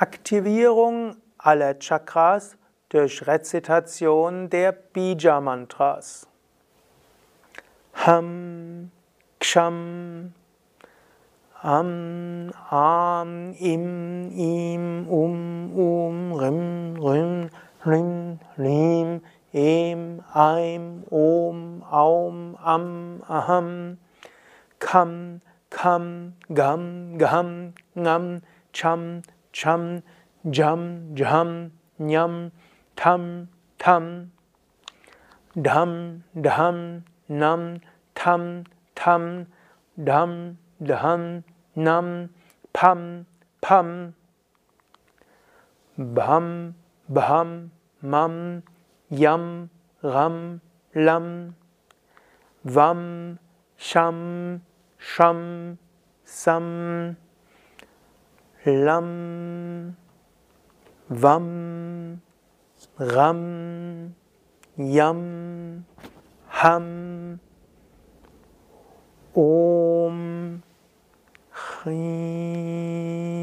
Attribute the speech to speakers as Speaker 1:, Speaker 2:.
Speaker 1: Aktivierung aller Chakras durch Rezitation der Bija-Mantras. Ham, Ksham, Am, Am, Im, Im, Um, Um, Rim, Rim, Rim, Rim, Em, Eim, Om, Aum, Am, Aham, Kam, Kam, Gam, Gam, Ngam, Cham, ं झं झं ञं थं थं ढं ढं नं थं थं ढं ढं नं फं फं भं भं मं यं गं लं वं शं शं शम् Lam, Vam, Ram, Yam, Ham, Om, Chrim.